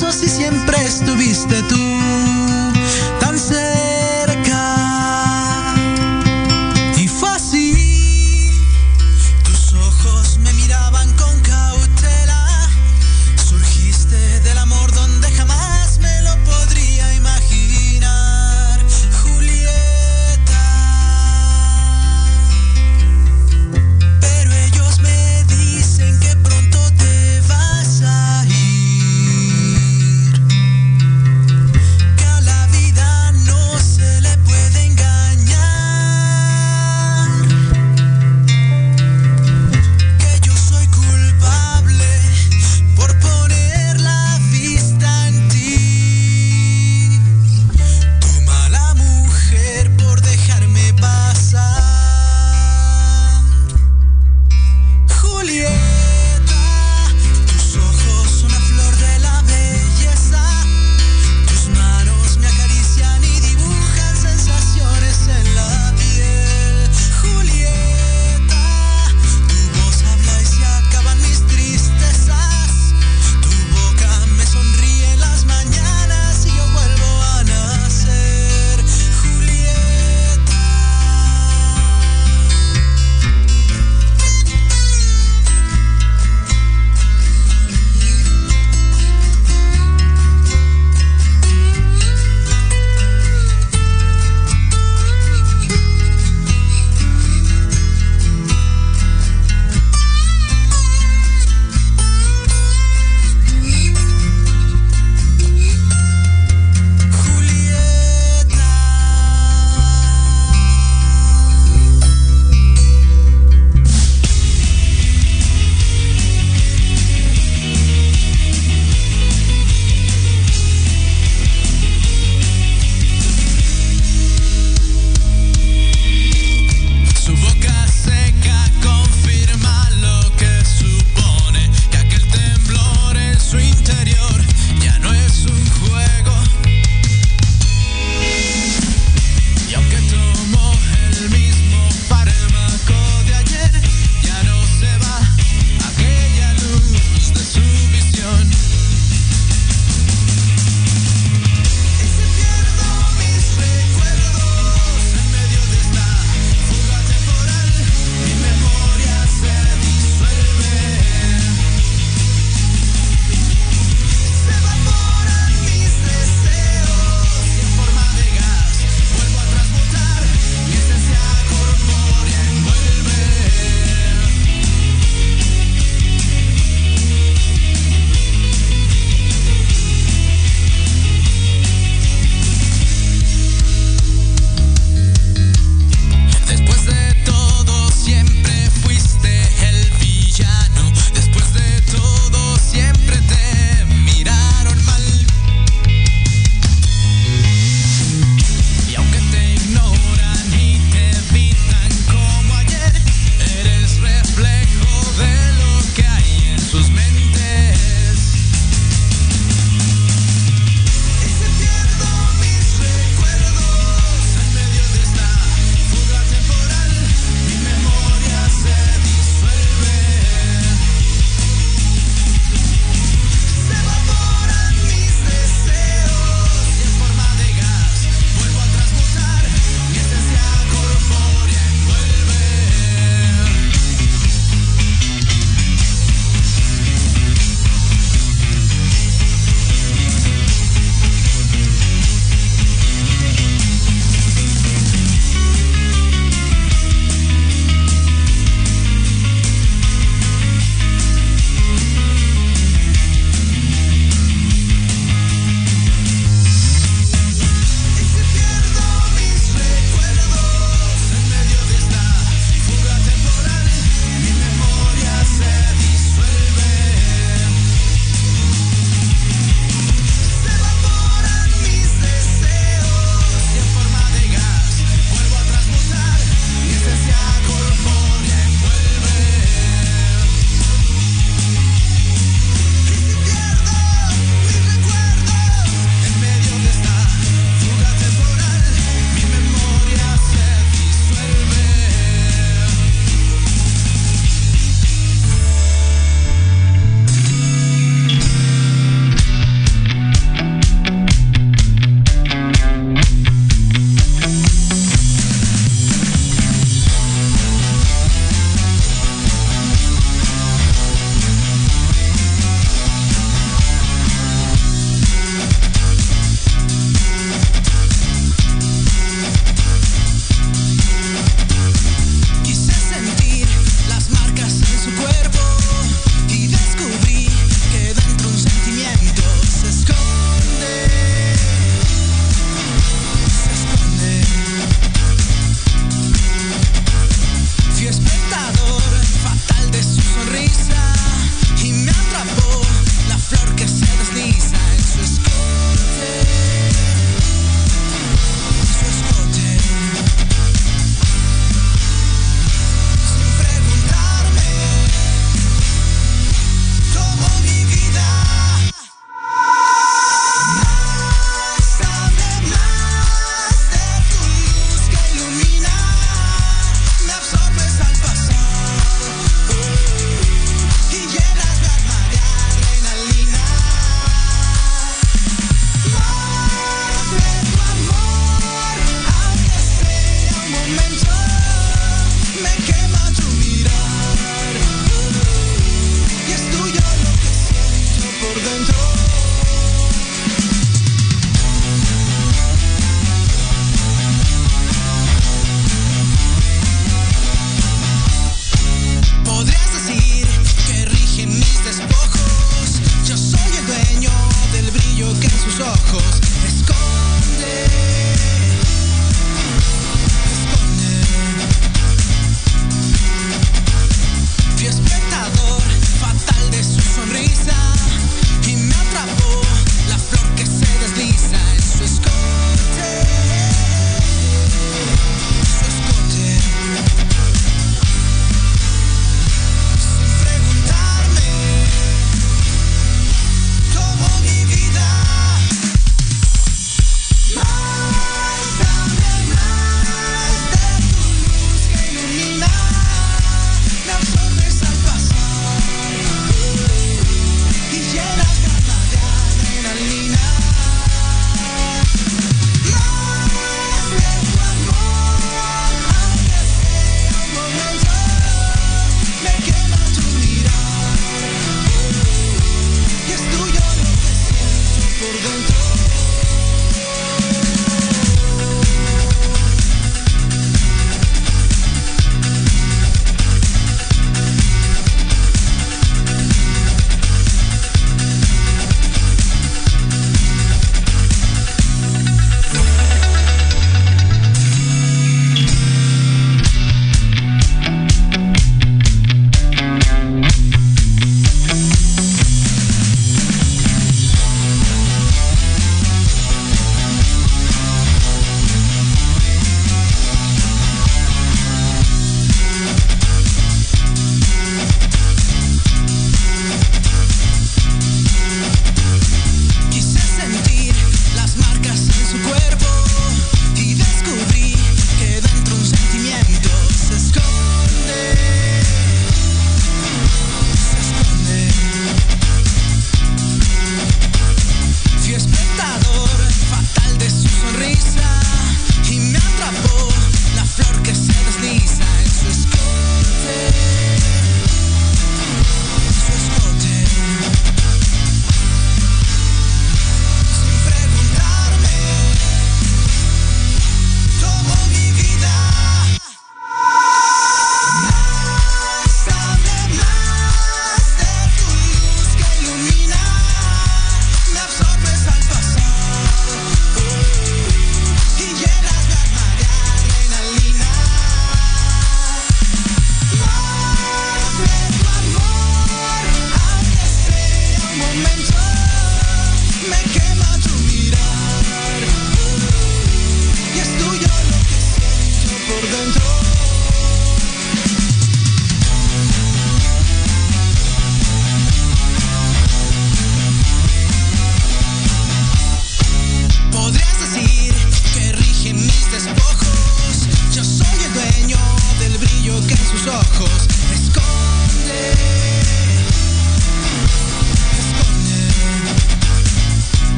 brazos siempre estuviste tú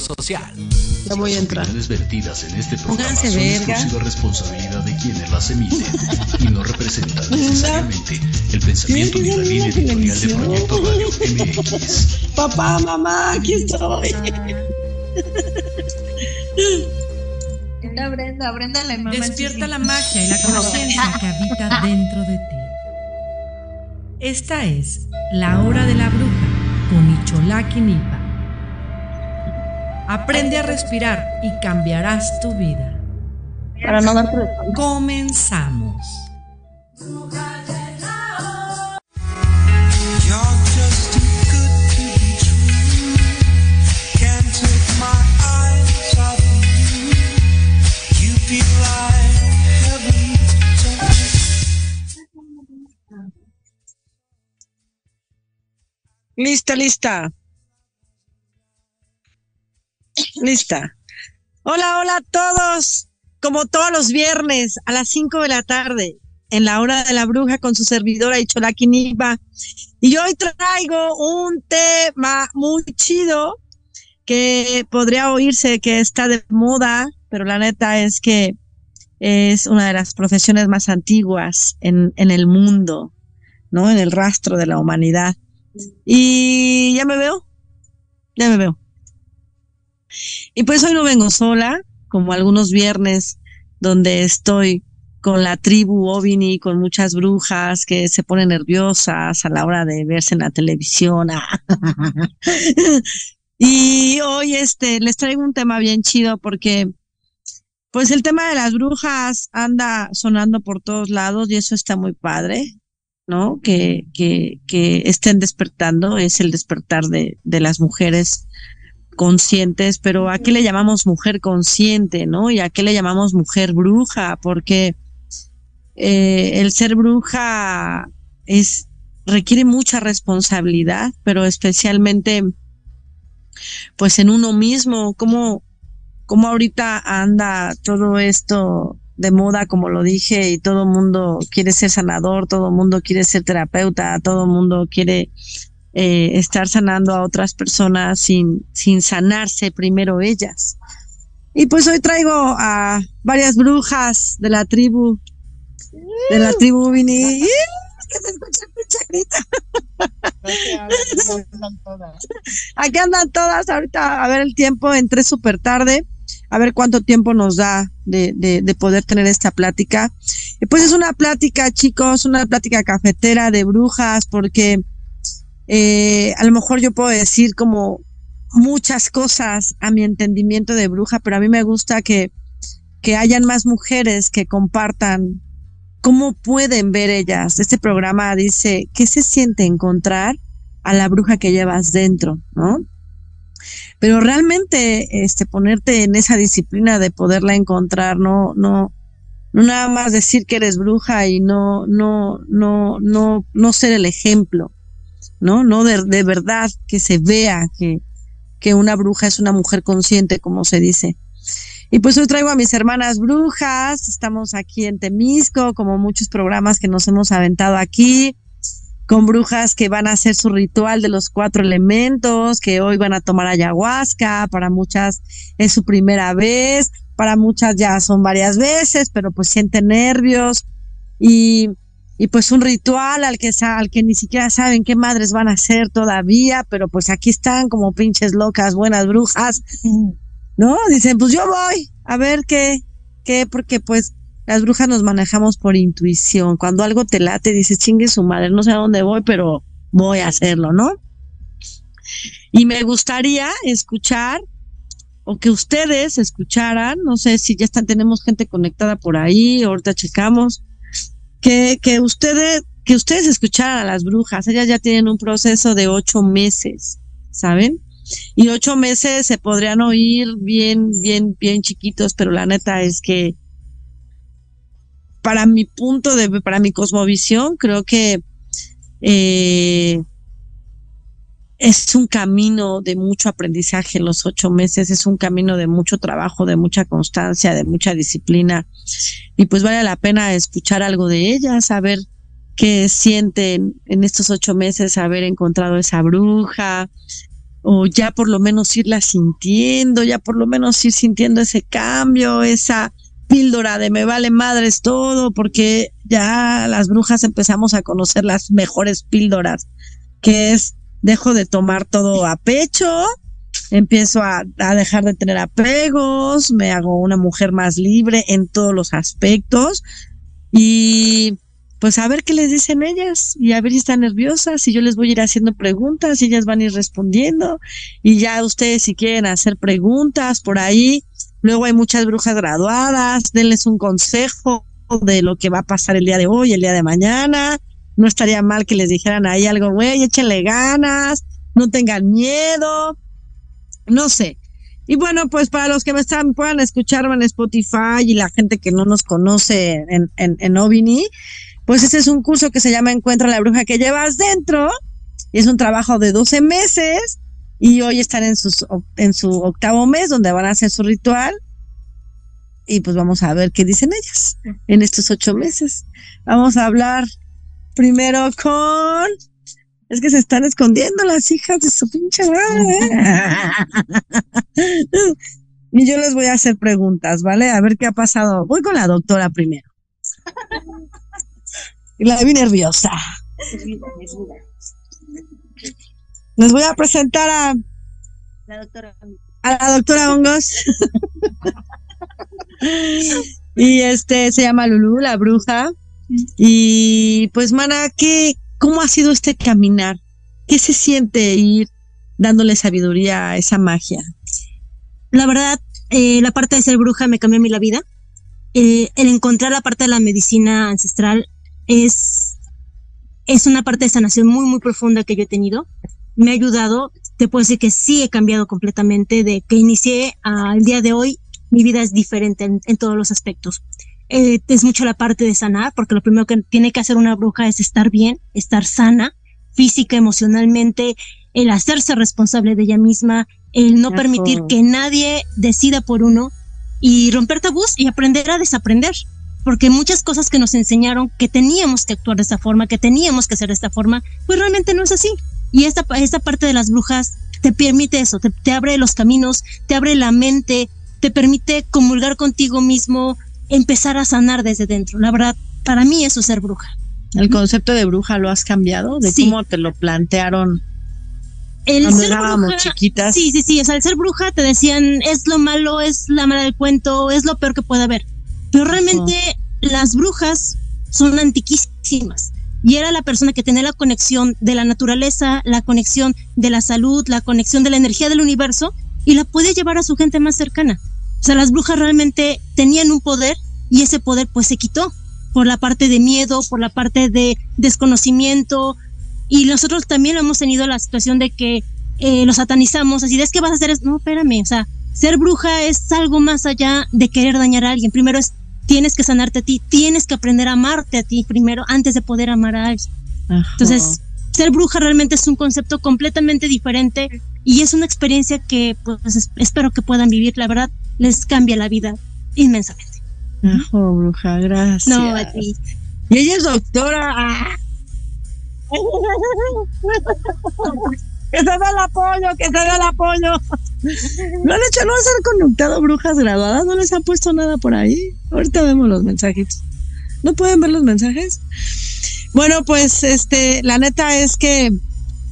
sentido social. Ya voy a entrar. Las vertidas en este programa Pónganse son verga. exclusiva responsabilidad de quienes las emiten y no representan necesariamente el pensamiento ni la línea editorial de Proyecto Radio MX. Papá, mamá, aquí estoy. Brenda, Brenda, Brenda le mama el Despierta la magia y la conciencia que habita dentro de ti. Esta es La Hora de la Bruja con Icholaki Nipa. Aprende a respirar y cambiarás tu vida. Para no Comenzamos. You're just Lista. Hola, hola a todos. Como todos los viernes a las 5 de la tarde, en la hora de la bruja con su servidora Icholaki. Y hoy traigo un tema muy chido que podría oírse que está de moda, pero la neta es que es una de las profesiones más antiguas en, en el mundo, ¿no? En el rastro de la humanidad. Y ya me veo, ya me veo. Y pues hoy no vengo sola, como algunos viernes donde estoy con la tribu Ovini, con muchas brujas que se ponen nerviosas a la hora de verse en la televisión. y hoy este les traigo un tema bien chido porque pues el tema de las brujas anda sonando por todos lados y eso está muy padre. ¿no? Que, que, que estén despertando, es el despertar de, de las mujeres conscientes, pero ¿a qué le llamamos mujer consciente, no? ¿Y a qué le llamamos mujer bruja? Porque eh, el ser bruja es, requiere mucha responsabilidad, pero especialmente pues en uno mismo, como, como ahorita anda todo esto de moda, como lo dije, y todo el mundo quiere ser sanador, todo el mundo quiere ser terapeuta, todo el mundo quiere eh, estar sanando a otras personas sin, sin sanarse primero ellas. Y pues hoy traigo a varias brujas de la tribu, de la tribu Vini. Que se escucha pinche. Aquí andan todas ahorita a ver el tiempo, entré súper tarde, a ver cuánto tiempo nos da de, de, de poder tener esta plática. Pues es una plática, chicos, una plática cafetera de brujas, porque eh, a lo mejor yo puedo decir como muchas cosas a mi entendimiento de bruja, pero a mí me gusta que, que hayan más mujeres que compartan cómo pueden ver ellas. Este programa dice, ¿qué se siente encontrar a la bruja que llevas dentro? ¿No? Pero realmente, este, ponerte en esa disciplina de poderla encontrar, no, no, no nada más decir que eres bruja y no, no, no, no, no ser el ejemplo, ¿no? No de, de verdad que se vea que, que una bruja es una mujer consciente, como se dice. Y pues hoy traigo a mis hermanas brujas, estamos aquí en Temisco, como muchos programas que nos hemos aventado aquí, con brujas que van a hacer su ritual de los cuatro elementos, que hoy van a tomar ayahuasca, para muchas es su primera vez, para muchas ya son varias veces, pero pues sienten nervios y, y pues un ritual al que, al que ni siquiera saben qué madres van a hacer todavía, pero pues aquí están como pinches locas, buenas brujas, ¿no? Dicen, pues yo voy a ver qué, qué, porque pues las brujas nos manejamos por intuición. Cuando algo te late, dices, chingue su madre, no sé a dónde voy, pero voy a hacerlo, ¿no? Y me gustaría escuchar o que ustedes escucharan, no sé si ya están, tenemos gente conectada por ahí, ahorita checamos, que, que ustedes, que ustedes escucharan a las brujas, ellas ya tienen un proceso de ocho meses, ¿saben? Y ocho meses se podrían oír bien, bien, bien chiquitos, pero la neta es que para mi punto de, para mi cosmovisión, creo que eh, es un camino de mucho aprendizaje los ocho meses, es un camino de mucho trabajo, de mucha constancia, de mucha disciplina. Y pues vale la pena escuchar algo de ellas, saber qué sienten en estos ocho meses, haber encontrado esa bruja, o ya por lo menos irla sintiendo, ya por lo menos ir sintiendo ese cambio, esa píldora de me vale madres todo, porque ya las brujas empezamos a conocer las mejores píldoras, que es dejo de tomar todo a pecho, empiezo a, a dejar de tener apegos, me hago una mujer más libre en todos los aspectos y pues a ver qué les dicen ellas y a ver si están nerviosas y yo les voy a ir haciendo preguntas y ellas van a ir respondiendo y ya ustedes si quieren hacer preguntas por ahí, luego hay muchas brujas graduadas, denles un consejo de lo que va a pasar el día de hoy, el día de mañana, no estaría mal que les dijeran ahí algo, güey, échenle ganas, no tengan miedo, no sé. Y bueno, pues para los que me están, puedan escuchar en Spotify y la gente que no nos conoce en, en, en Ovini, pues ese es un curso que se llama Encuentra la bruja que llevas dentro. Y es un trabajo de 12 meses. Y hoy están en, sus, en su octavo mes, donde van a hacer su ritual. Y pues vamos a ver qué dicen ellas en estos ocho meses. Vamos a hablar primero con. Es que se están escondiendo las hijas de su pinche madre. y yo les voy a hacer preguntas, ¿vale? A ver qué ha pasado. Voy con la doctora primero. Y la vi nerviosa. Les voy a presentar a, La doctora. a la doctora Hongos. y este se llama Lulu, la bruja. Y pues, mana, ¿qué, ¿cómo ha sido este caminar? ¿Qué se siente ir dándole sabiduría a esa magia? La verdad, eh, la parte de ser bruja me cambió a mí la vida. Eh, el encontrar la parte de la medicina ancestral es, es una parte de sanación muy, muy profunda que yo he tenido. Me ha ayudado. Te puedo decir que sí he cambiado completamente de que inicié al día de hoy. Mi vida es diferente en, en todos los aspectos. Eh, es mucho la parte de sanar, porque lo primero que tiene que hacer una bruja es estar bien, estar sana, física, emocionalmente, el hacerse responsable de ella misma, el no permitir que nadie decida por uno y romper tabús y aprender a desaprender. Porque muchas cosas que nos enseñaron que teníamos que actuar de esta forma, que teníamos que hacer de esta forma, pues realmente no es así. Y esta, esta parte de las brujas te permite eso, te, te abre los caminos, te abre la mente, te permite comulgar contigo mismo, empezar a sanar desde dentro. La verdad, para mí eso es ser bruja. ¿El concepto de bruja lo has cambiado? ¿De Sí. cómo te lo plantearon El cuando ser éramos bruja- chiquitas? Sí, sí, sí. O sea, el ser bruja te decían es lo malo, es la mala del cuento, es lo peor que puede haber. Pero realmente las brujas son antiquísimas. Y era la persona que tenía la conexión de la naturaleza, la conexión de la salud, la conexión de la energía del universo y la podía llevar a su gente más cercana. O sea, las brujas realmente tenían un poder y ese poder pues se quitó por la parte de miedo, por la parte de desconocimiento, y nosotros también hemos tenido la situación de que eh, lo satanizamos, así de es que vas a hacer eso. No, espérame, o sea, ser bruja es algo más allá de querer dañar a alguien. Primero es, tienes que sanarte a ti, tienes que aprender a amarte a ti primero antes de poder amar a alguien. Ajá. Entonces, ser bruja realmente es un concepto completamente diferente y es una experiencia que pues es- espero que puedan vivir, la verdad, les cambia la vida inmensamente. Ajá, bruja, gracias. No, a ti. Y ella es doctora. Que se dé el apoyo, que se dé el apoyo. No han hecho, no se han conectado brujas graduadas, no les han puesto nada por ahí. Ahorita vemos los mensajes. ¿No pueden ver los mensajes? Bueno, pues este, la neta es que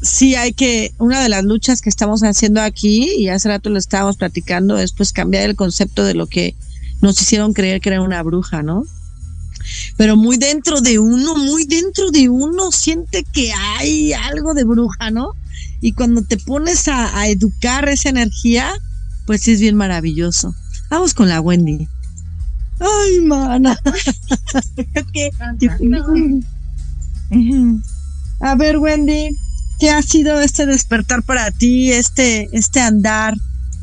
sí hay que, una de las luchas que estamos haciendo aquí, y hace rato lo estábamos platicando, es pues cambiar el concepto de lo que nos hicieron creer que era una bruja, ¿no? Pero muy dentro de uno, muy dentro de uno siente que hay algo de bruja, ¿no? Y cuando te pones a, a educar esa energía, pues es bien maravilloso. Vamos con la Wendy. Ay, mana. Ujú. A ver, Wendy, ¿qué ha sido este despertar para ti, este, este andar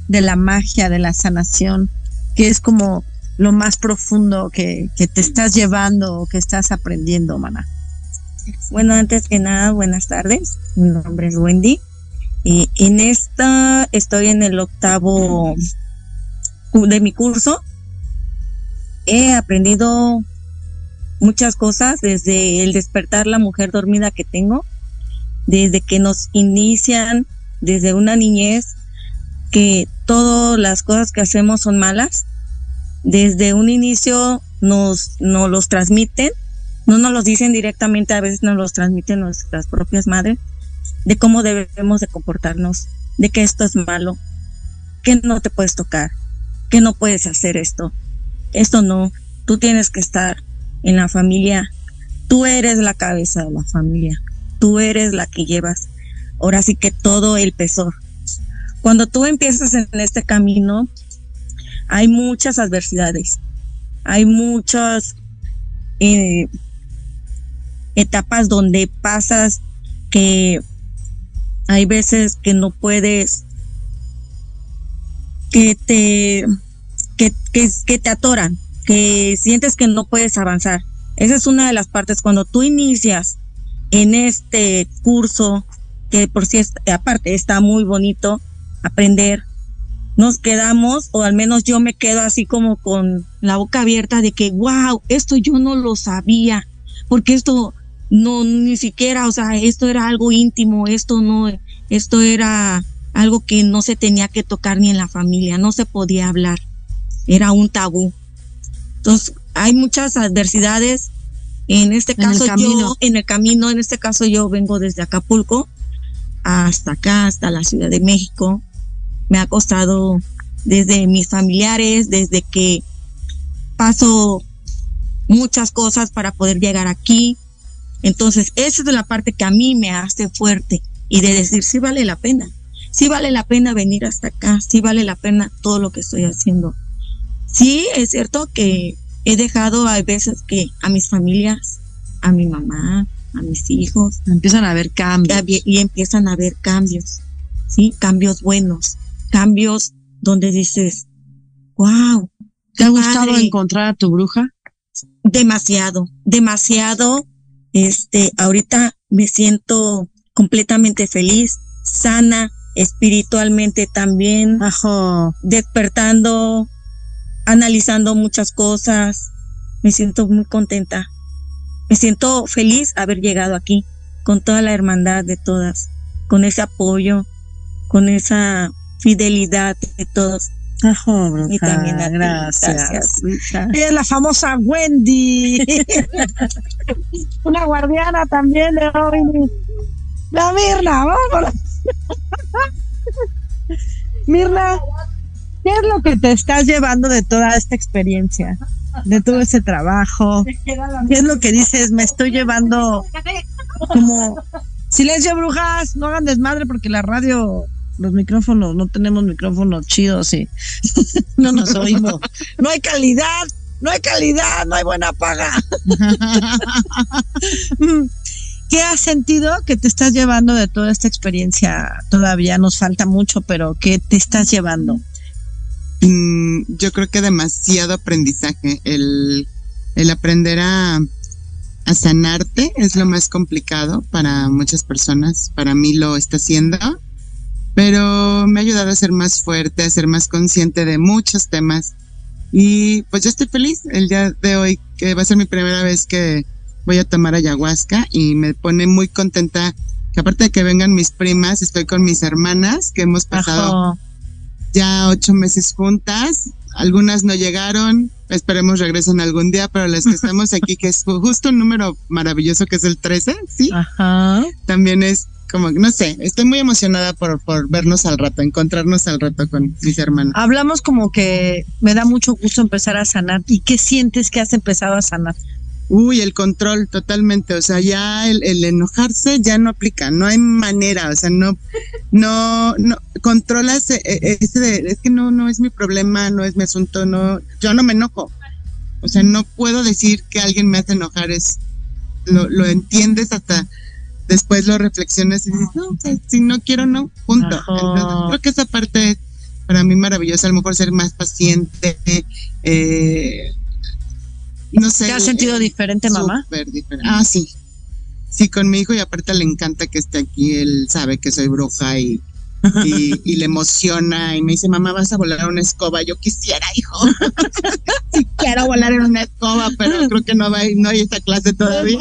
de la magia, de la sanación, que es como lo más profundo que, que te estás llevando o que estás aprendiendo, mana? Bueno, antes que nada, buenas tardes. Mi nombre es Wendy. Y en esta estoy en el octavo de mi curso. He aprendido muchas cosas desde el despertar la mujer dormida que tengo, desde que nos inician desde una niñez que todas las cosas que hacemos son malas. Desde un inicio nos, nos los transmiten, no nos los dicen directamente, a veces nos los transmiten nuestras propias madres, de cómo debemos de comportarnos, de que esto es malo, que no te puedes tocar, que no puedes hacer esto, esto no, tú tienes que estar en la familia, tú eres la cabeza de la familia, tú eres la que llevas ahora sí que todo el peso. Cuando tú empiezas en este camino, hay muchas adversidades, hay muchas eh, etapas donde pasas que hay veces que no puedes, que te, que, te atoran, que sientes que no puedes avanzar. Esa es una de las partes cuando tú inicias en este curso, que por si aparte está muy bonito aprender, nos quedamos, o al menos yo me quedo así como con la boca abierta de que, wow, esto yo no lo sabía, porque esto no, ni siquiera, o sea, esto era algo íntimo, esto no, esto era algo que no se tenía que tocar ni en la familia, no se podía hablar, era un tabú. Entonces, hay muchas adversidades. En este caso, yo, en el camino, en este caso, yo vengo desde Acapulco hasta acá, hasta la Ciudad de México. Me ha costado desde mis familiares, desde que paso muchas cosas para poder llegar aquí. Entonces, esa es la parte que a mí me hace fuerte y de decir, sí vale la pena, sí vale la pena venir hasta acá, sí vale la pena todo lo que estoy haciendo. Sí, es cierto que he dejado a veces que a mis familias, a mi mamá, a mis hijos, Empiezan a haber cambios. y, y empiezan a haber cambios, ¿sí? Cambios buenos, cambios donde dices, wow, ¿Te ha gustado encontrar a tu bruja? demasiado, demasiado. Este, ahorita me siento completamente feliz, sana, espiritualmente también, Ajo. despertando, analizando muchas cosas. Me siento muy contenta. Me siento feliz haber llegado aquí con toda la hermandad de todas, con ese apoyo, con esa fidelidad de todos. Ajo, bruja. Y también ti. gracias. Gracias. Ella es la famosa Wendy. Una guardiana también de hoy. La Mirna, vámonos. Mirna, ¿qué es lo que te estás llevando de toda esta experiencia? De todo ese trabajo. ¿Qué es lo que dices? Me estoy llevando como silencio, brujas, no hagan desmadre porque la radio, los micrófonos, no tenemos micrófonos chidos y no nos oímos. No hay calidad, no hay calidad, no hay buena paga. ¿Qué has sentido que te estás llevando de toda esta experiencia? Todavía nos falta mucho, pero ¿qué te estás llevando? Mm, yo creo que demasiado aprendizaje. El, el aprender a, sanarte es lo más complicado para muchas personas. Para mí lo está haciendo. Pero me ha ayudado a ser más fuerte, a ser más consciente de muchos temas. Y pues yo estoy feliz el día de hoy, que va a ser mi primera vez que voy a tomar ayahuasca y me pone muy contenta que aparte de que vengan mis primas, estoy con mis hermanas que hemos pasado Ajo. Ya ocho meses juntas. Algunas no llegaron, esperemos regresen algún día, pero las que estamos aquí, que es ju- justo un número maravilloso que es el 13, ¿sí? Ajá. También es como, no sé, estoy muy emocionada por, por vernos al rato, encontrarnos al rato con mis hermanas. Hablamos como que me da mucho gusto empezar a sanar. ¿Y qué sientes que has empezado a sanar? Uy, el control totalmente, o sea, ya el, el enojarse ya no aplica, no hay manera, o sea, no, no, no, controlas eh, eh, ese de, es que no, no es mi problema, no es mi asunto, no, yo no me enojo, o sea, no puedo decir que alguien me hace enojar, es, lo, lo entiendes hasta después lo reflexionas y dices, no, pues, si no quiero, no, punto. Entonces, creo que esa parte es para mí maravillosa, a lo mejor ser más paciente, eh, no sé. ¿Te has sentido eh, diferente, mamá? Súper diferente. Ah, sí. Sí, con mi hijo y aparte le encanta que esté aquí. Él sabe que soy bruja y, y, y le emociona y me dice, mamá, vas a volar una escoba. Yo quisiera, hijo. sí quiero volar en una escoba, pero creo que no, va, no hay esa clase todavía.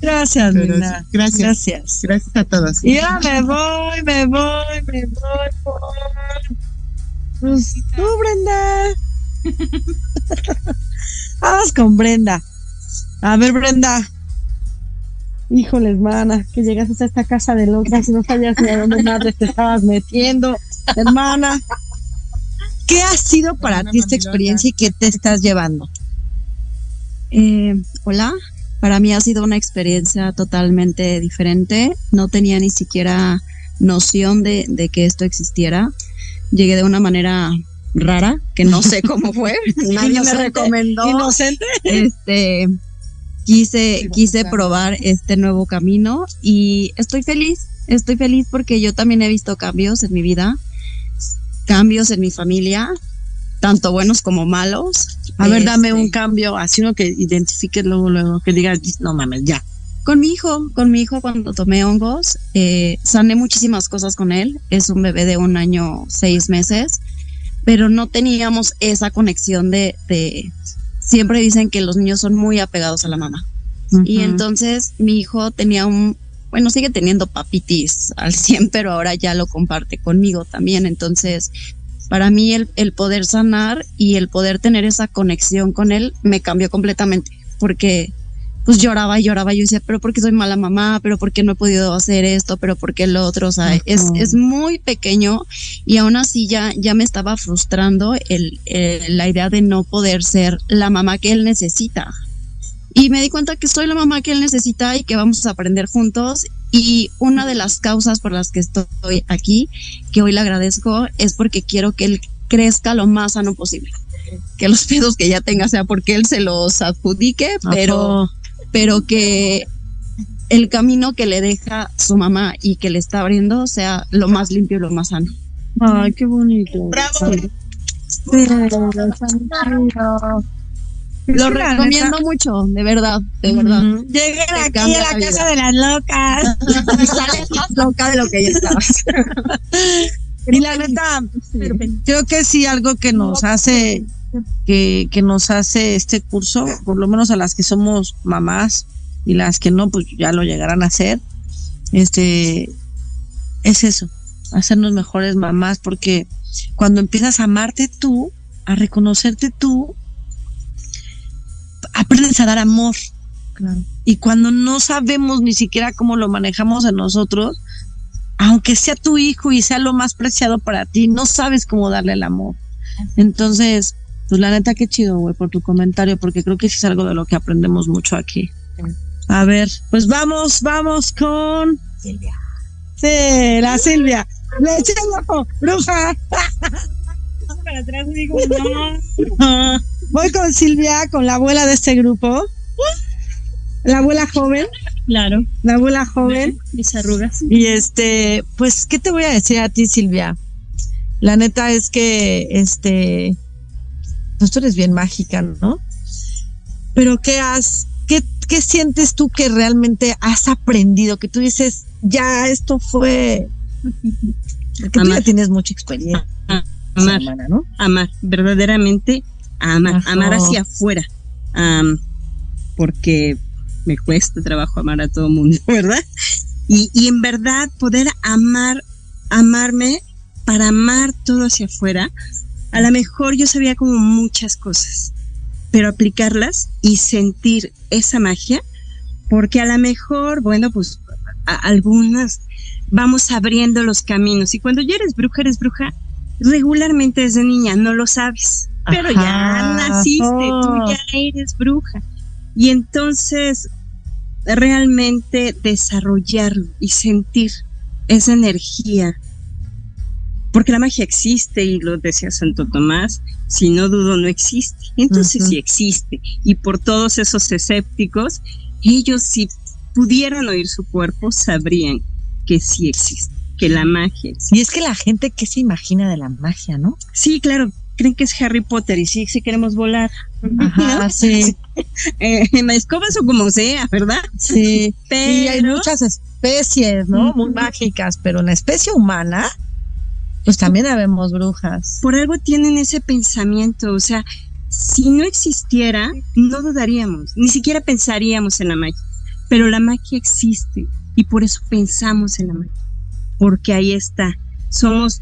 Gracias, Pero Nina. sí, gracias. Gracias. Gracias a todos. Y ya me voy, me voy, me voy. por- Pues tú, Brenda. Vamos con Brenda. A ver, Brenda. Híjoles, mana, que llegaste a esta casa de locas y no sabías ni a dónde madre te estabas metiendo. Hermana, ¿qué ha sido para ti esta experiencia y qué te estás llevando? Eh, hola, para mí ha sido una experiencia totalmente diferente. No tenía ni siquiera noción de, de que esto existiera. Llegué de una manera rara, que no sé cómo fue. Nadie me recomendó. Inocente. Este, quise, quise probar este nuevo camino y estoy feliz. Estoy feliz porque yo también he visto cambios en mi vida, cambios en mi familia, tanto buenos como malos. A ver, dame Este, un cambio, así uno que identifique luego, luego, que digas, no mames, ya. Con mi hijo, con mi hijo cuando tomé hongos, eh, sané muchísimas cosas con él. Es un bebé de un año, seis meses, pero no teníamos esa conexión de, de siempre dicen que los niños son muy apegados a la mamá. Y entonces mi hijo tenía un, bueno, sigue teniendo papitis al 100, pero ahora ya lo comparte conmigo también. Entonces, para mí el, el poder sanar y el poder tener esa conexión con él me cambió completamente, porque pues lloraba y lloraba. Yo decía, pero ¿por qué soy mala mamá? ¿Pero por qué no he podido hacer esto? ¿Pero por qué lo otro? O sea, es, Ujú. es muy pequeño y aún así ya, ya me estaba frustrando el, el- la idea de no poder ser la mamá que él necesita. Y me di cuenta que soy la mamá que él necesita y que vamos a aprender juntos. Y una de las causas por las que estoy aquí, que hoy le agradezco, es porque quiero que él crezca lo más sano posible. Que los pedos que ya tenga sea porque él se los adjudique, pero, Ojo. Pero que el camino que le deja su mamá y que le está abriendo sea lo más limpio y lo más sano. Ay, qué bonito. Bravo. Sí. Lo recomiendo mucho, de verdad, de verdad. Lleguen Te aquí a la la casa vida. de las locas. Y sales más loca de lo que ya estabas. Y la neta, creo que sí algo que nos hace, que, que nos hace este curso, por lo menos a las que somos mamás y las que no, pues ya lo llegarán a hacer, este, es eso, hacernos mejores mamás, porque cuando empiezas a amarte tú, a reconocerte tú, aprendes a dar amor. Y cuando no sabemos ni siquiera cómo lo manejamos en nosotros, aunque sea tu hijo y sea lo más preciado para ti, no sabes cómo darle el amor. Entonces, pues la neta, qué chido, güey, por tu comentario, porque creo que es algo de lo que aprendemos mucho aquí. A ver, pues vamos, vamos con Silvia. Sí, la Silvia. Le eché el ojo, bruja. Voy con Silvia, con la abuela de este grupo. La abuela joven, Claro, la abuela joven. mis arrugas. Y este, pues, ¿qué te voy a decir a ti, Silvia? La neta es que, este, pues tú eres bien mágica, ¿no? Pero ¿qué has, qué, qué sientes tú que realmente has aprendido? Que tú dices, ya esto fue, que tú ya tienes mucha experiencia, Amar, ¿no? amar, verdaderamente amar, Ajá. amar hacia afuera. Am, porque me cuesta trabajo amar a todo el mundo, ¿verdad? Y, y en verdad poder amar, amarme para amar todo hacia afuera, a lo mejor yo sabía como muchas cosas, pero aplicarlas y sentir esa magia, porque a lo mejor, bueno, pues a- algunas vamos abriendo los caminos y cuando ya eres bruja, eres bruja regularmente desde niña, no lo sabes, pero ya naciste, Oh. tú ya eres bruja. Y entonces realmente desarrollarlo y sentir esa energía. Porque la magia existe y lo decía Santo Tomás, si no dudo no existe. Entonces Ujú. sí existe. Y por todos esos escépticos, ellos si pudieran oír su cuerpo sabrían que sí existe, que la magia existe. Y es que la gente, ¿qué se imagina de la magia, no? Sí, claro, creen que es Harry Potter y sí, sí queremos volar. Ajá, ¿no? sí, Eh, en la escoba o como sea, ¿verdad? sí. Pero Y hay muchas especies, ¿no? Muy mágicas, pero la especie humana, pues también habemos brujas. por algo tienen ese pensamiento, o sea, si no existiera, no dudaríamos, ni siquiera pensaríamos en la magia. pero la magia existe y por eso pensamos en la magia, porque ahí está, somos,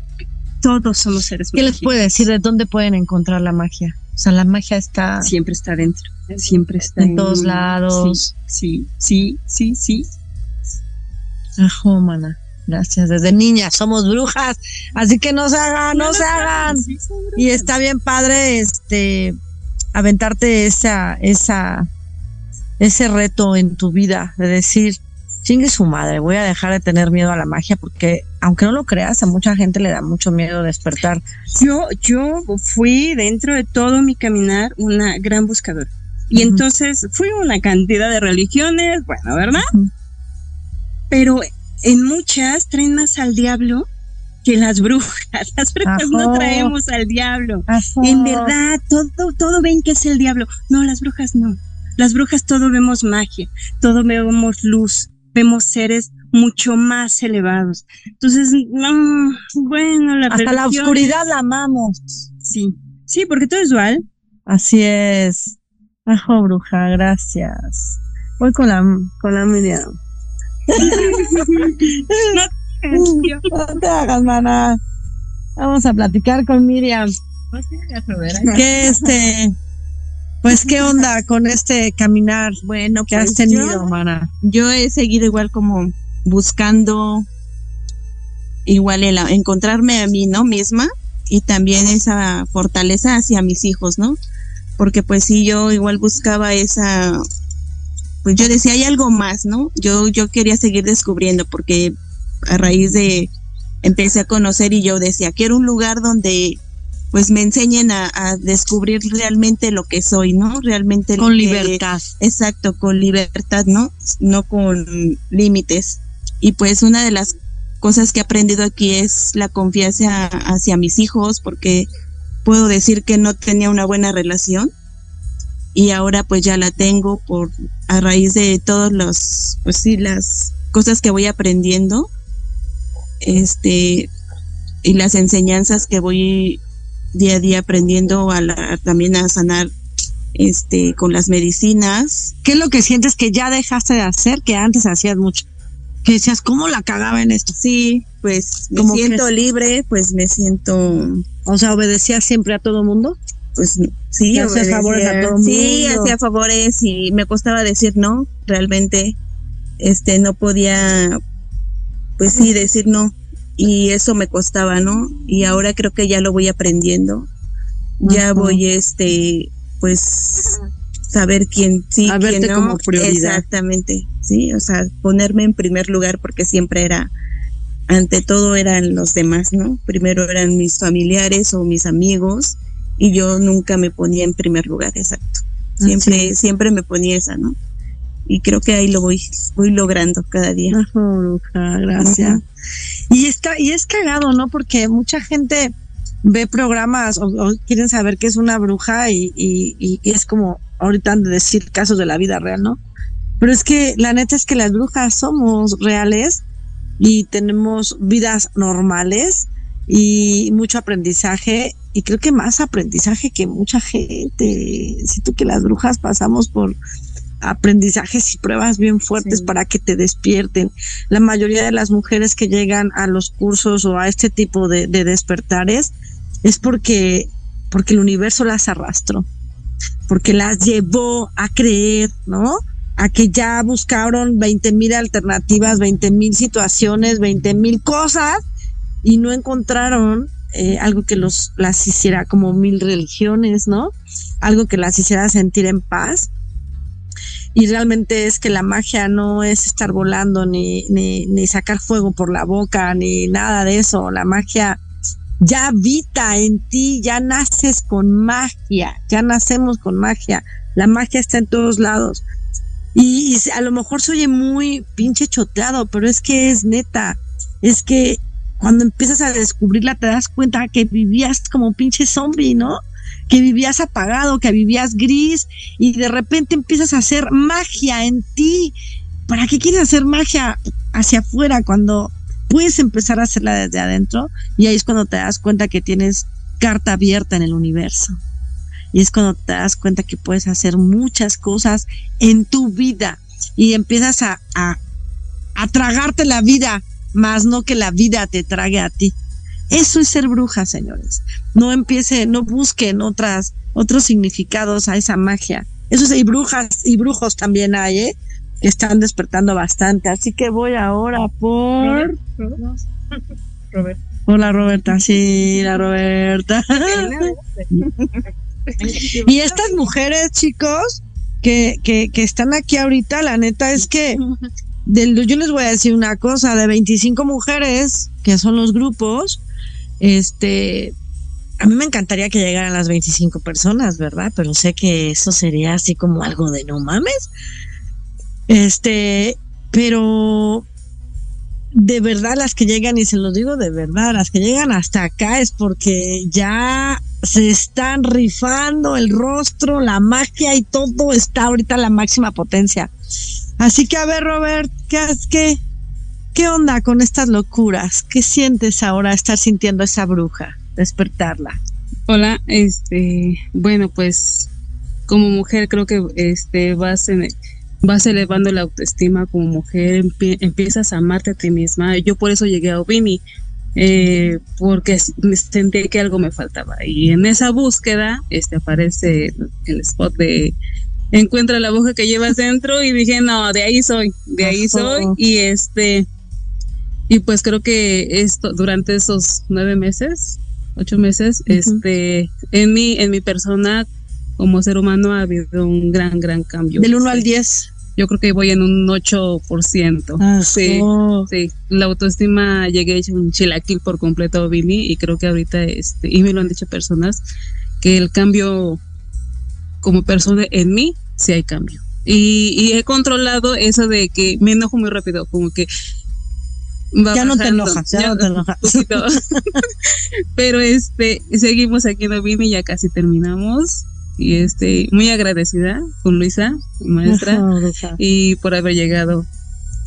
todos somos seres ¿Qué les puede decir de dónde pueden encontrar la magia? O sea, la magia está Siempre está dentro, siempre está en todos lados. Sí, sí, sí, sí, sí. Ajo, mana. Gracias. Desde niñas somos brujas, así que no se hagan, no, se hagan. Y está bien padre, este, aventarte esa, esa, ese reto en tu vida de decir, chingue su madre, voy a dejar de tener miedo a la magia porque, aunque no lo creas, a mucha gente le da mucho miedo despertar. Yo, yo fui dentro de todo mi caminar una gran buscadora. Y entonces fui a una cantidad de religiones, bueno, ¿verdad? Pero en muchas traen más al diablo que las brujas. Las brujas no traemos al diablo. Ajá. En verdad, todo, todo ven que es el diablo. No, las brujas no. Las brujas todo vemos magia, todo vemos luz, vemos seres mucho más elevados. Entonces, no, bueno, la Hasta la oscuridad la amamos. Sí, sí, porque todo es dual. Así es. Ajo, bruja, gracias. Voy con la, con la Miriam. No te hagas, mana. Vamos a platicar con Miriam. ¿Qué este? Pues qué onda con este caminar Bueno, que has pues tenido, yo- mana. yo he seguido igual como buscando igual el encontrarme a mí, ¿no? Misma y también esa fortaleza hacia mis hijos, ¿no? Porque pues sí, yo igual buscaba esa, pues yo decía, hay algo más, ¿no? Yo, yo quería seguir descubriendo porque a raíz de, empecé a conocer y yo decía, quiero un lugar donde pues me enseñen a, a descubrir realmente lo que soy, ¿no? Realmente lo Con que- libertad. Exacto, con libertad, ¿no? No con límites. Y pues una de las cosas que he aprendido aquí es la confianza hacia mis hijos, porque puedo decir que no tenía una buena relación y ahora pues ya la tengo por a raíz de todos los, pues sí, las cosas que voy aprendiendo, este, y las enseñanzas que voy día a día aprendiendo a la- también a sanar este con las medicinas ¿Qué es lo que sientes que ya dejaste de hacer que antes hacías mucho? Que decías, ¿cómo la cagaba en esto? sí pues me ¿Cómo siento crees? libre pues me siento O sea, ¿obedecías siempre a todo mundo? pues sí obedecía. favores a todo sí mundo. hacía favores y me costaba decir no realmente este no podía pues sí decir no y eso me costaba no y ahora creo que ya lo voy aprendiendo ya voy este pues saber quién sí A quién no como prioridad. exactamente sí o sea ponerme en primer lugar porque siempre era ante todo eran los demás no primero eran mis familiares o mis amigos y yo nunca me ponía en primer lugar exacto siempre siempre me ponía esa no y creo que ahí lo voy voy logrando cada día bruja, gracias. Y está, y es cagado, ¿no? Porque mucha gente ve programas o, o quieren saber qué es una bruja y, y, y- y es como ahorita han de decir casos de la vida real, ¿no? Pero es que la neta es que las brujas somos reales y tenemos vidas normales y mucho aprendizaje y creo que más aprendizaje que mucha gente. Siento que las brujas pasamos por aprendizajes y pruebas bien fuertes Sí. para que te despierten. La mayoría de las mujeres que llegan a los cursos o a este tipo de, de despertares es porque, porque el universo las arrastró, porque las llevó a creer, ¿no? A que ya buscaron 20 mil alternativas, 20 mil situaciones, 20 mil cosas y no encontraron eh, algo que los, las hiciera como mil religiones, ¿no? Algo que las hiciera sentir en paz y realmente es que la magia no es estar volando ni, ni, ni sacar fuego por la boca ni nada de eso. La magia ya habita en ti, ya naces con magia, ya nacemos con magia. La magia está en todos lados. Y, y a lo mejor se oye muy pinche choteado, pero es que es neta. Es que cuando empiezas a descubrirla te das cuenta que vivías como pinche zombie, ¿no? Que vivías apagado, que vivías gris y de repente empiezas a hacer magia en ti. ¿Para qué quieres hacer magia hacia afuera cuando puedes empezar a hacerla desde adentro? Y ahí es cuando te das cuenta que tienes carta abierta en el universo. Y es cuando te das cuenta que puedes hacer muchas cosas en tu vida. y empiezas a, a, a tragarte la vida, más no que la vida te trague a ti. Eso es ser bruja, señores. No empiece, no busquen otras, otros significados a esa magia. Eso sí, y brujas y brujos también hay, ¿eh? Que están despertando bastante. Así que voy ahora por. Robert. Hola Roberta, sí, la Roberta. y estas mujeres, chicos, que, que, que están aquí ahorita, la neta es que del, yo les voy a decir una cosa, de 25 mujeres, que son los grupos, este, a mí me encantaría que llegaran las 25 personas, ¿verdad? Pero sé que eso sería así como algo de no mames. Este, pero de verdad las que llegan, y se los digo de verdad, las que llegan hasta acá es porque ya se están rifando el rostro, la magia y todo está ahorita a la máxima potencia. Así que a ver, Robert, ¿qué, qué, qué onda con estas locuras? ¿Qué sientes ahora estar sintiendo esa bruja, despertarla? Hola, este, bueno, pues como mujer creo que este vas elevando la autoestima como mujer, empie- empiezas a amarte a ti misma. Yo por eso llegué a Ovini, eh, porque sentí que algo me faltaba. Y en esa búsqueda este, aparece el spot de encuentra la bruja que llevas dentro y dije, no, de ahí soy, de ahí Ajá. soy. Y este, y pues creo que esto, durante esos nueve meses, ocho meses, este, en mi, en mi persona como ser humano ha habido un gran, gran cambio. Del 1 al 10. Yo creo que voy en un 8%. Ah, sí, oh. sí. La autoestima llegué hecho un chilaquil por completo a Vini y creo que ahorita, este, y me lo han dicho personas, que el cambio como persona en mí, sí hay cambio. Y, y he controlado eso de que me enojo muy rápido, como que va Ya no te bajando. enojas, ya no te enojas. Pero este, seguimos aquí en Ovini, ya casi terminamos. Y este, muy agradecida con Luisa, maestra, Ajá, y por haber llegado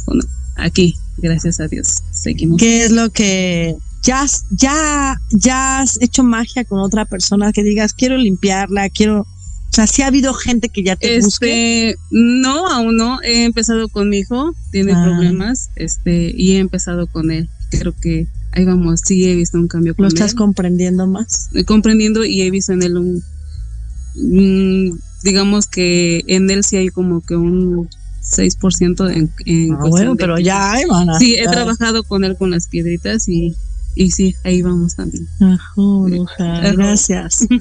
bueno, aquí, gracias a Dios. Seguimos. ¿Qué es lo que ya, ya, ya has hecho magia con otra persona que digas, quiero limpiarla, quiero... O sea, sí ha habido gente que ya te busque. Este, no, aún no. He empezado con mi hijo, tiene Ah. problemas, este, y he empezado con él. Creo que ahí vamos, sí he visto un cambio con Lo estás él. comprendiendo más. Estoy comprendiendo y he visto en él un, mm, digamos que en él sí hay como que un 6% en, en Ah, bueno, pero ya hay, mana. Sí, he Ya. trabajado con él con las piedritas y, y sí, ahí vamos también. Ajá, bruja, Ajá. gracias.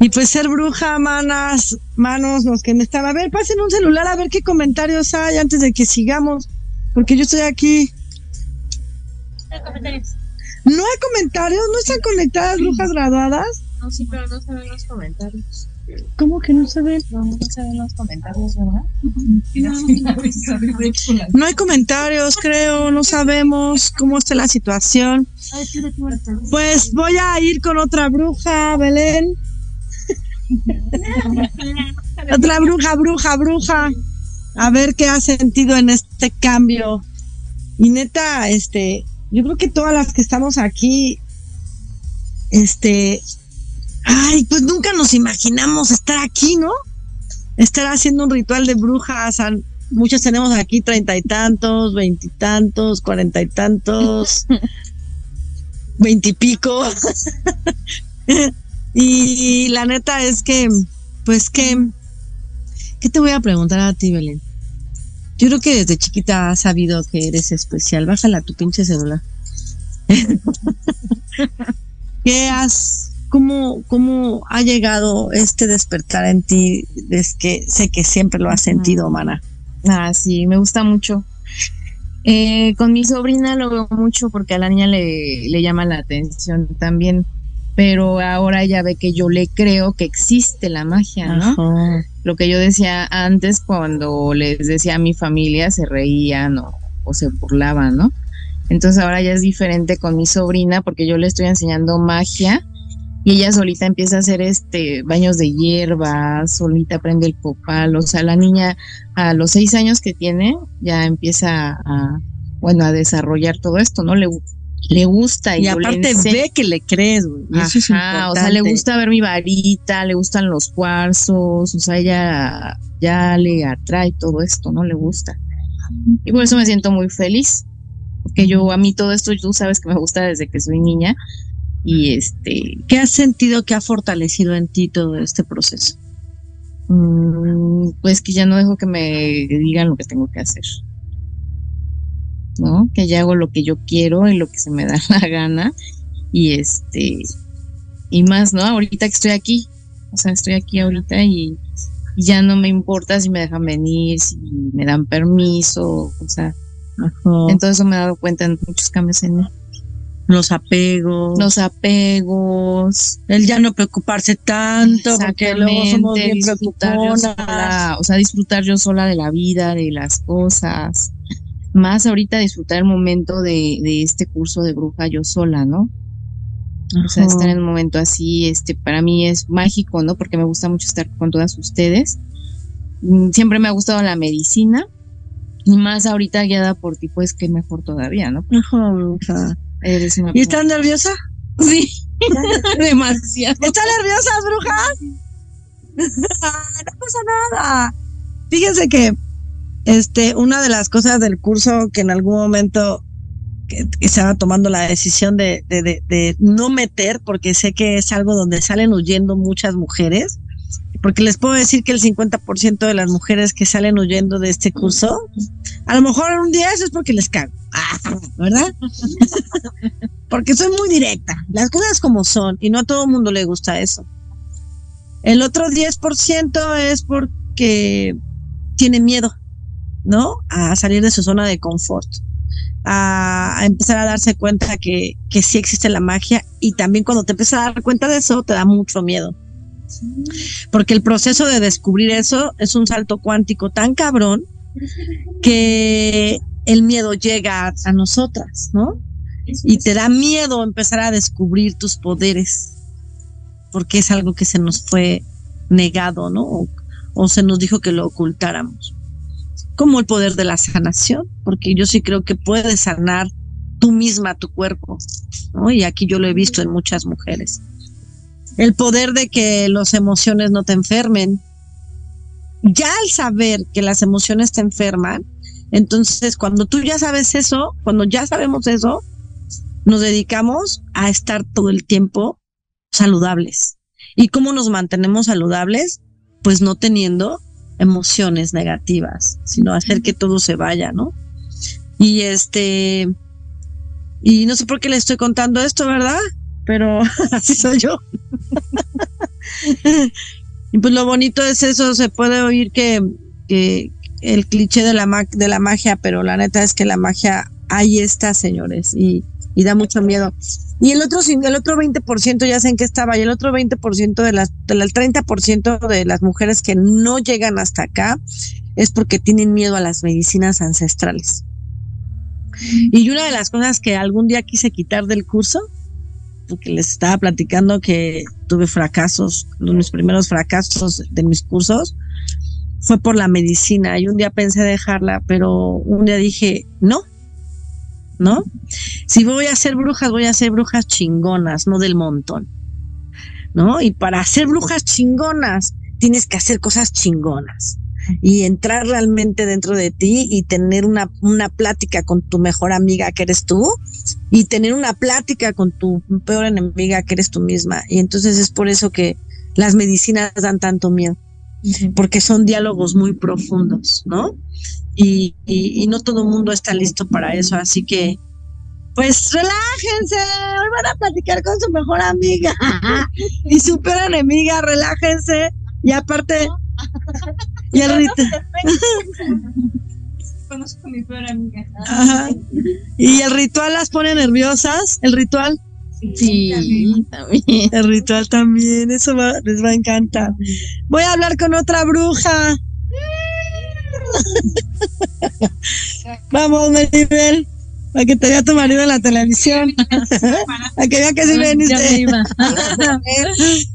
Y pues ser bruja, manas, manos, los que me están. A ver, pasen un celular a ver qué comentarios hay antes de que sigamos. Porque yo estoy aquí. No hay comentarios, no están conectadas brujas graduadas. No, sí, pero no se ven los comentarios. ¿Cómo que no se ven? No, no se ven los comentarios, ¿verdad? No hay comentarios, creo, no sabemos cómo está la situación. Pues voy a ir con otra bruja, Belén. otra bruja, bruja, bruja. A ver qué ha sentido en este cambio. Y neta, este, yo creo que todas las que estamos aquí, este, ay, pues nunca nos imaginamos estar aquí, ¿no? Estar haciendo un ritual de brujas. Muchos tenemos aquí treinta y tantos, veintitantos, cuarenta y tantos, veintipico. y la neta es que, pues que, ¿qué te voy a preguntar a ti, Belén? Yo creo que desde chiquita has sabido que eres especial. Bájala tu pinche celular. ¿Qué has, cómo, cómo ha llegado este despertar en ti? Es que sé que siempre lo has sentido, mana. Ah, sí, me gusta mucho. Eh, con mi sobrina lo veo mucho porque a la niña le, le llama la atención también, pero ahora ella ve que yo le creo que existe la magia, ¿no? Ajá. Lo que yo decía antes cuando les decía a mi familia se reían o, o se burlaban, ¿no? Entonces ahora ya es diferente con mi sobrina porque yo le estoy enseñando magia y ella solita empieza a hacer este baños de hierba, solita aprende el copal, o sea, la niña a los seis años que tiene ya empieza a, bueno, a desarrollar todo esto, ¿no? Le, le gusta y, Y aparte ve que le crees, güey. Eso es o sea, le gusta ver mi varita, le gustan los cuarzos, o sea, ella ya le atrae todo esto, ¿no? Le gusta. Y por eso me siento muy feliz, porque yo a mí todo esto, tú sabes que me gusta desde que soy niña y este, ¿Qué has sentido que ha fortalecido en ti todo este proceso? mm, pues que ya no dejo que me digan lo que tengo que hacer. ¿No? Que ya hago lo que yo quiero y lo que se me da la gana. Y este, y más, ¿no? Ahorita que estoy aquí, o sea, estoy aquí ahorita y, y ya no me importa si me dejan venir, si me dan permiso, o sea, entonces eso me he dado cuenta en muchos cambios en mí. Los apegos. Los apegos. El ya no preocuparse tanto, porque luego somos bien preocuponas. sola, o sea, disfrutar yo sola de la vida, de las cosas. Más ahorita disfrutar el momento de, de este curso de bruja yo sola, ¿no? O sea, Ajá. estar en un momento así, este, para mí es mágico, ¿no? Porque me gusta mucho estar con todas ustedes. Mm, Siempre me ha gustado la medicina. Y más ahorita guiada por ti, pues que mejor todavía, ¿no? Ajá, bruja. Eres una ¿Y estás nerviosa? Sí, demasiado. ¿Están nerviosas, brujas? no pasa nada. Fíjense que este, una de las cosas del curso que en algún momento que, estaba tomando la decisión de, no meter, porque sé que es algo donde salen huyendo muchas mujeres, porque les puedo decir que el 50% de las mujeres que salen huyendo de este curso, a lo mejor un día eso es porque les cago, ¿verdad? porque soy muy directa, las cosas como son, y no a todo el mundo le gusta eso. El otro 10% es porque tiene miedo, ¿no? A salir de su zona de confort, a, a empezar a darse cuenta que, que sí existe la magia y también cuando te empiezas a dar cuenta de eso te da mucho miedo. Porque el proceso de descubrir eso es un salto cuántico tan cabrón que el miedo llega a, a nosotras, ¿no? Y te da miedo empezar a descubrir tus poderes, porque es algo que se nos fue negado, ¿no? O, o se nos dijo que lo ocultáramos. Como el poder de la sanación, porque yo sí creo que puedes sanar tú misma tu cuerpo. Y aquí yo lo he visto en muchas mujeres. El poder de que las emociones no te enfermen. Ya al saber que las emociones te enferman, entonces cuando tú ya sabes eso, cuando ya sabemos eso, nos dedicamos a estar todo el tiempo saludables. ¿Y cómo nos mantenemos saludables? Pues no teniendo emociones negativas, sino hacer que todo se vaya, ¿no? Y este, y no sé por qué le estoy contando esto, ¿verdad? Pero así soy yo. y pues lo bonito es eso, se puede oír que, que el cliché de la, de la magia, pero la neta es que la magia ahí está, señores, y, y da mucho miedo. Y el otro, el otro 20% ya sé en qué estaba, y el otro 20% de las, del 30% de las mujeres que no llegan hasta acá es porque tienen miedo a las medicinas ancestrales. Y una de las cosas que algún día quise quitar del curso, porque les estaba platicando que tuve fracasos, los mis primeros fracasos de mis cursos, fue por la medicina. Y un día pensé dejarla, pero un día dije, no, ¿no? Si voy a hacer brujas, voy a hacer brujas chingonas, no del montón, ¿no? Y para hacer brujas chingonas, tienes que hacer cosas chingonas y entrar realmente dentro de ti y tener una, una plática con tu mejor amiga que eres tú y tener una plática con tu peor enemiga que eres tú misma. Y entonces es por eso que las medicinas dan tanto miedo, porque son diálogos muy profundos, ¿no? Y, y, y no todo el mundo está listo para eso, así que pues relájense, hoy van a platicar con su mejor amiga y su peor enemiga, relájense y aparte y el rito Conozco a mi peor amiga. Ajá. Y el ritual las pone nerviosas, el ritual. Sí, también. El ritual también, eso va- les va a encantar. Voy a hablar con otra bruja. Vamos, Maribel, para que te vea tu marido en la televisión. para que vea que sí veniste.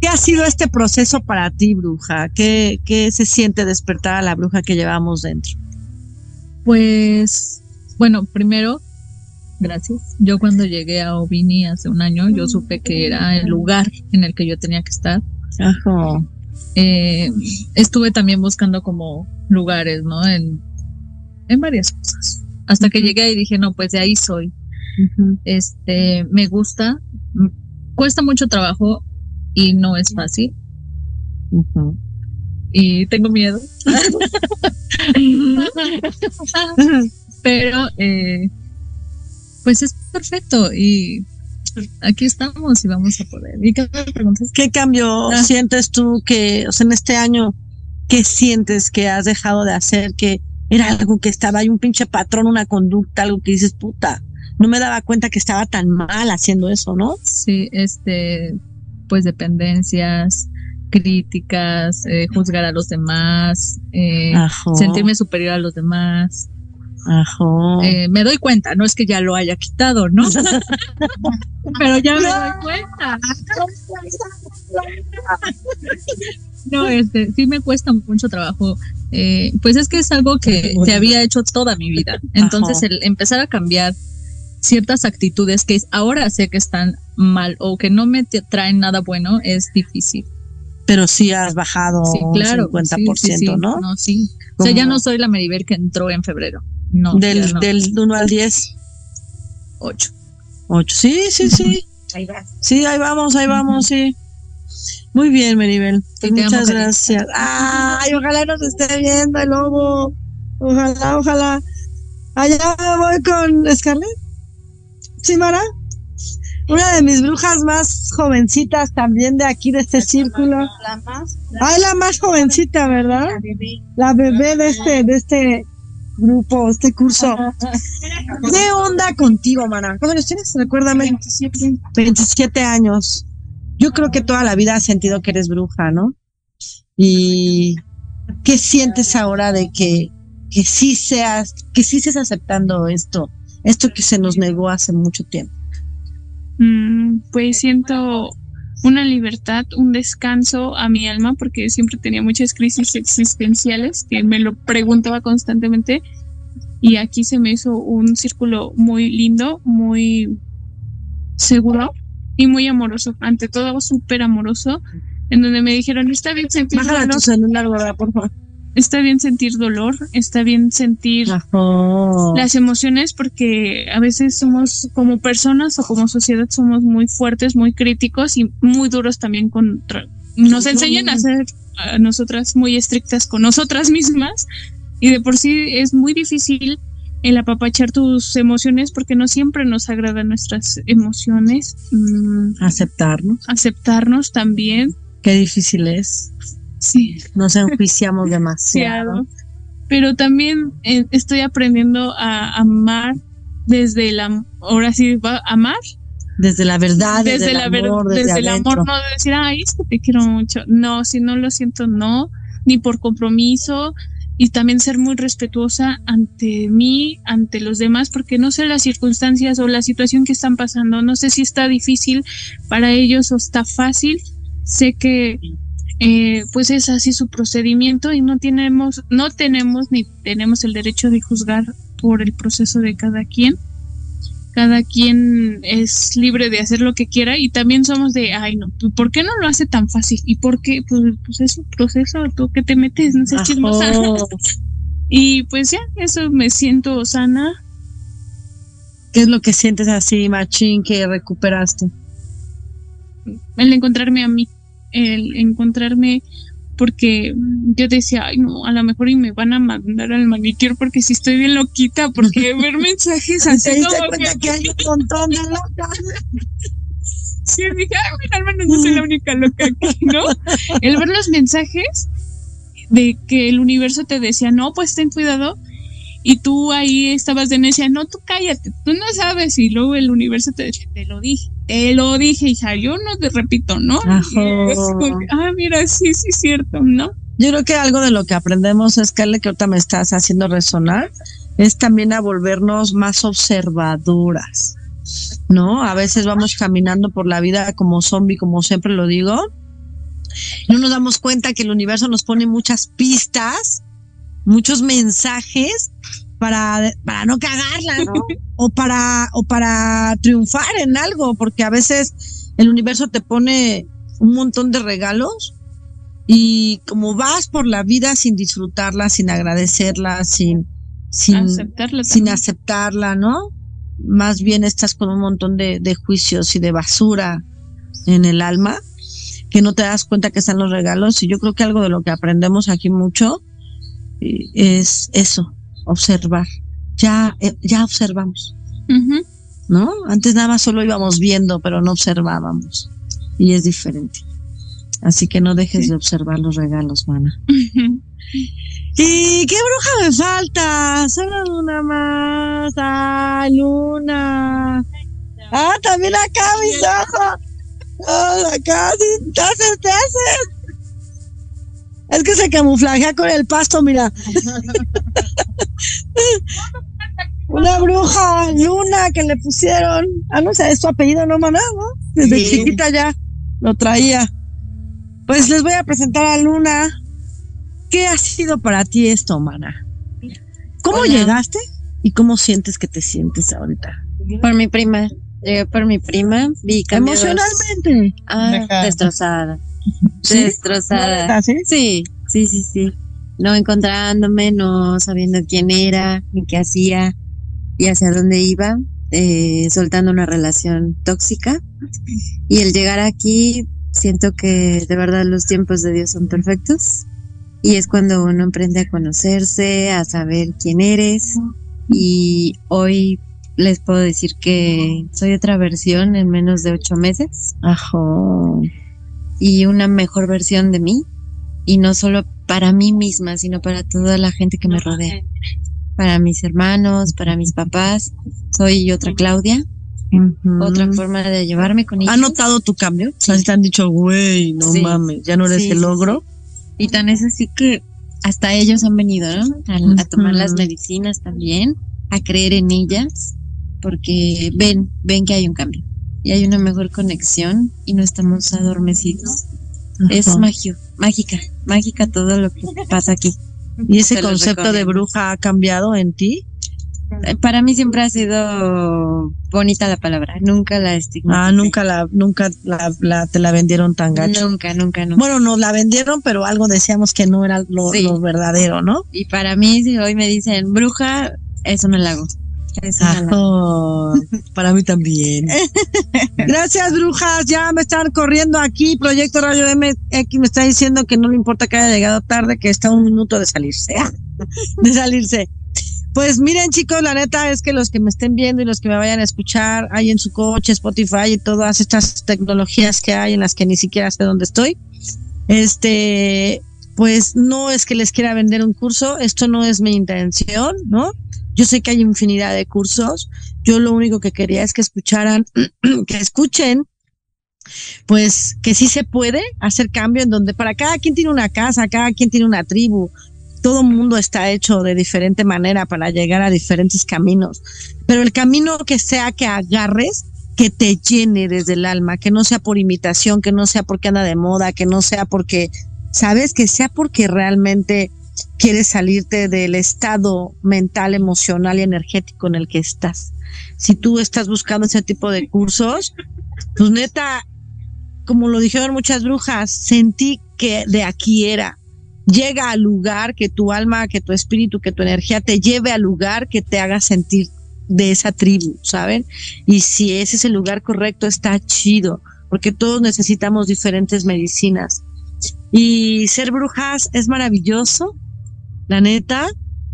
¿Qué ha sido este proceso para ti, bruja? ¿Qué, qué se siente despertar a la bruja que llevamos dentro? Pues, bueno, primero Gracias. Yo cuando llegué a Ovini hace un año, yo supe que era el lugar en el que yo tenía que estar. Ajá. Eh, estuve también buscando como lugares, ¿no? En, en varias cosas. Hasta que llegué y dije, no, pues de ahí soy. Este, me gusta, cuesta mucho trabajo y no es fácil. Y tengo miedo. Pero, eh, pues es perfecto y aquí estamos y vamos a poder. ¿Y qué me preguntas? ¿Qué cambio Ah. sientes tú que, o sea, en este año, qué sientes que has dejado de hacer? Que era algo que estaba ahí, un pinche patrón, una conducta, algo que dices, puta, no me daba cuenta que estaba tan mal haciendo eso, ¿no? Sí, este, pues dependencias, críticas, eh, juzgar a los demás, eh, sentirme superior a los demás. Ajá. Eh, me doy cuenta, no es que ya lo haya quitado, ¿no? Pero ya me doy cuenta. No, este, sí me cuesta mucho trabajo. Eh, pues es que es algo que, que había hecho toda mi vida. Entonces, Ajá. el empezar a cambiar ciertas actitudes que ahora sé que están mal o que no me traen nada bueno es difícil. Pero sí has bajado Sí, claro. un 50%, sí, sí, sí. ¿no? No, sí. O sea, ya no soy la Maribel que entró en febrero. No. del, no. del 1 al 10. 8. 8. Sí, sí, sí. Ahí vas. Sí, ahí vamos, ahí vamos, sí. Muy bien, Maribel. Pues muchas gracias. Ay, ojalá nos esté viendo el lobo. Ojalá, ojalá. Allá voy con Scarlett. ¿Sí, Mara? Una de mis brujas más jovencitas también de aquí, de este círculo. La más. Ay, la más jovencita, ¿verdad? La bebé de este, de este grupo, este curso. ¿Qué onda contigo, mana? ¿Cuántos años tienes? Recuérdame. 27 años. Yo creo que toda la vida has sentido que eres bruja, ¿no? Y ¿qué sientes ahora de que, que sí seas, que sí estés aceptando esto, esto que se nos negó hace mucho tiempo? Mm, pues siento una libertad, un descanso a mi alma, porque siempre tenía muchas crisis existenciales que me lo preguntaba constantemente. Y aquí se me hizo un círculo muy lindo, muy seguro y muy amoroso. Ante todo, súper amoroso, en donde me dijeron: Está bien sentir Bájala dolor, tu celular, ¿verdad? Por favor. Está bien sentir dolor, está bien sentir Ajá. las emociones porque a veces somos como personas o como sociedad somos muy fuertes, muy críticos y muy duros también contra nos enseñan a ser a nosotras muy estrictas con nosotras mismas y de por sí es muy difícil el apapachar tus emociones porque no siempre nos agradan nuestras emociones. Mm, Aceptarnos. aceptarnos también. Qué difícil es. Sí. Nos enjuiciamos demasiado. Pero también eh, estoy aprendiendo a amar desde el am- ahora sí va a amar. Desde la verdad, desde, desde, el la ver- amor, desde, desde, el amor no de decir ay es que te quiero mucho no si no lo siento no ni por compromiso. Y también ser muy respetuosa ante mí ante los demás porque no sé las circunstancias o la situación que están pasando. No sé si está difícil para ellos o está fácil. Sé que eh, pues es así su procedimiento y no tenemos no tenemos ni tenemos el derecho de juzgar por el proceso de cada quien cada quien es libre de hacer lo que quiera y también somos de, ay no, pues, ¿por qué no lo hace tan fácil? ¿Y por qué? Pues, pues es un proceso, tú que te metes, no seas chismosa. Y pues ya, eso me siento sana. ¿Qué es lo que sientes así, machín, que recuperaste? el encontrarme a mí, el encontrarme porque yo decía, ay no, a lo mejor y me van a mandar al manicure porque si estoy bien loquita, porque ver mensajes ¿Te así diste como cuenta que, que hay un montón de locas? Sí, dije, ay, mira, menos no soy la única loca aquí, ¿no? El ver los mensajes de que el universo te decía, no, pues ten cuidado, y tú ahí estabas de necia, no, tú cállate, tú no sabes, y luego el universo te decía, te lo dije, te lo dije, hija, yo no te repito, ¿no? Es como ah, mira, sí, sí, cierto, ¿no? Yo creo que algo de lo que aprendemos, Scarlett, que ahorita me estás haciendo resonar, es también a volvernos más observadoras, ¿no? A veces vamos caminando por la vida como zombie, como siempre lo digo, no nos damos cuenta que el universo nos pone muchas pistas, muchos mensajes para, para no cagarla, ¿no? o para, o para triunfar en algo, porque a veces el universo te pone un montón de regalos y como vas por la vida sin disfrutarla, sin agradecerla, sin, sin, Aceptarla sin aceptarla, ¿no? Más bien estás con un montón de, de juicios y de basura en el alma que no te das cuenta que están los regalos y yo creo que algo de lo que aprendemos aquí mucho eh, es eso, observar. Ya, eh, ya observamos. ¿no? Antes nada más solo íbamos viendo, pero no observábamos y es diferente. Así que no dejes de observar los regalos, mana. ¿Y qué bruja me falta? Solo una más. ¡Ah, Luna! ¡Ah, también acá, mis ojos! ¡Ah, acá sí! ¡Te haces, te haces! Es que se camuflajea con el pasto, mira. Una bruja, Luna, que le pusieron. Ah, no sé, es su apellido, no, maná, ¿no? Desde Sí. chiquita ya lo traía. Pues les voy a presentar a Luna. ¿Qué ha sido para ti esto, mana? ¿Cómo Hola. llegaste y cómo sientes que te sientes ahorita? Por mi prima. Llegué por mi prima. Vi. Emocionalmente. Ah, destrozada. ¿Sí? Destrozada. ¿Neta, sí? Sí, sí, sí, sí. No encontrándome, no sabiendo quién era, ni qué hacía y hacia dónde iba, eh, soltando una relación tóxica. Y el llegar aquí, siento que de verdad los tiempos de Dios son perfectos. Y es cuando uno aprende a conocerse, a saber quién eres. Y hoy les puedo decir que soy otra versión en menos de ocho meses. Y una mejor versión de mí. Y no solo para mí misma, sino para toda la gente que me rodea. Para mis hermanos, para mis papás. Soy otra Claudia. Otra forma de llevarme con ellos. ¿Ha notado tu cambio? O sea, si te han dicho, güey, no Sí. mames, ya no eres Sí, el sí, logro. Y tan es así que hasta ellos han venido, ¿no? A, a tomar las medicinas también, a creer en ellas, porque ven, ven que hay un cambio y hay una mejor conexión y no estamos adormecidos. Es magio, mágica, mágica todo lo que pasa aquí. ¿Y ese Se concepto de bruja ha cambiado en ti? Eh, Para mí siempre ha sido bonita la palabra, nunca la estigmaticé. Ah, nunca la, nunca la, la- te la vendieron tan gacho. Nunca, nunca, nunca. Bueno, nos la vendieron, pero algo decíamos que no era lo, Sí. lo verdadero, ¿no? Y para mí, si hoy me dicen bruja, es un halago. Es un halago. Oh, para mí también. Gracias, brujas. Ya me están corriendo aquí. Proyecto Radio MX me está diciendo que no le importa que haya llegado tarde, que está un minuto de salirse. De salirse. Pues miren, chicos, la neta es que los que me estén viendo y los que me vayan a escuchar ahí en su coche, Spotify y todas estas tecnologías que hay en las que ni siquiera sé dónde estoy, este, pues no es que les quiera vender un curso, esto no es mi intención, ¿no? Yo sé que hay infinidad de cursos. Yo lo único que quería es que escucharan, que escuchen, pues que sí se puede hacer cambio en donde para cada quien tiene una casa, cada quien tiene una tribu. Todo mundo está hecho de diferente manera para llegar a diferentes caminos. Pero el camino que sea que agarres, que te llene desde el alma, que no sea por imitación, que no sea porque anda de moda, que no sea porque, sabes, que sea porque realmente quieres salirte del estado mental, emocional y energético en el que estás. Si tú estás buscando ese tipo de cursos, pues neta, como lo dijeron muchas brujas, sentí que de aquí era. Llega al lugar que tu alma, que tu espíritu, que tu energía te lleve al lugar que te haga sentir de esa tribu, ¿saben? Y si ese es el lugar correcto, está chido, porque todos necesitamos diferentes medicinas. Y ser brujas es maravilloso, la neta,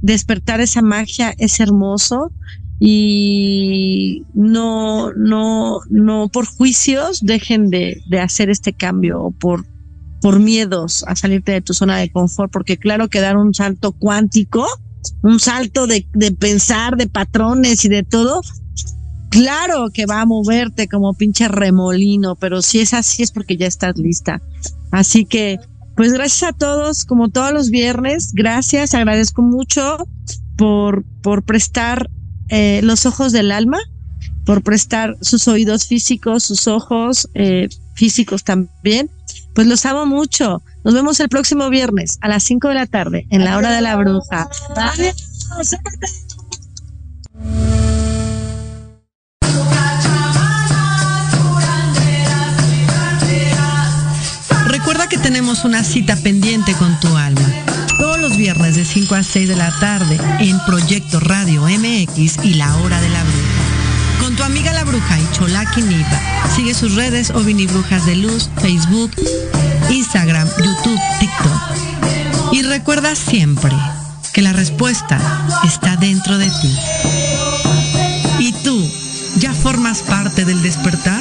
despertar esa magia es hermoso y no, no, no por juicios dejen de, de hacer este cambio o por, por miedos a salirte de tu zona de confort, porque claro que dar un salto cuántico, un salto de, de pensar, de patrones y de todo, claro que va a moverte como pinche remolino, pero si es así es porque ya estás lista. Así que, pues gracias a todos, como todos los viernes, gracias, agradezco mucho por, por prestar eh, los ojos del alma, por prestar sus oídos físicos, sus ojos eh, físicos también. Pues los amo mucho. Nos vemos el próximo viernes a las 5 de la tarde en la hora de la bruja. Adiós. Tenemos una cita pendiente con tu alma. Todos los viernes de 5 a 6 de la tarde en Proyecto Radio MX y La Hora de la Bruja. Con tu amiga la bruja y Cholaki Nipa. Sigue sus redes o Brujas de Luz, Facebook, Instagram, YouTube, TikTok. Y recuerda siempre que la respuesta está dentro de ti. ¿Y tú ya formas parte del despertar?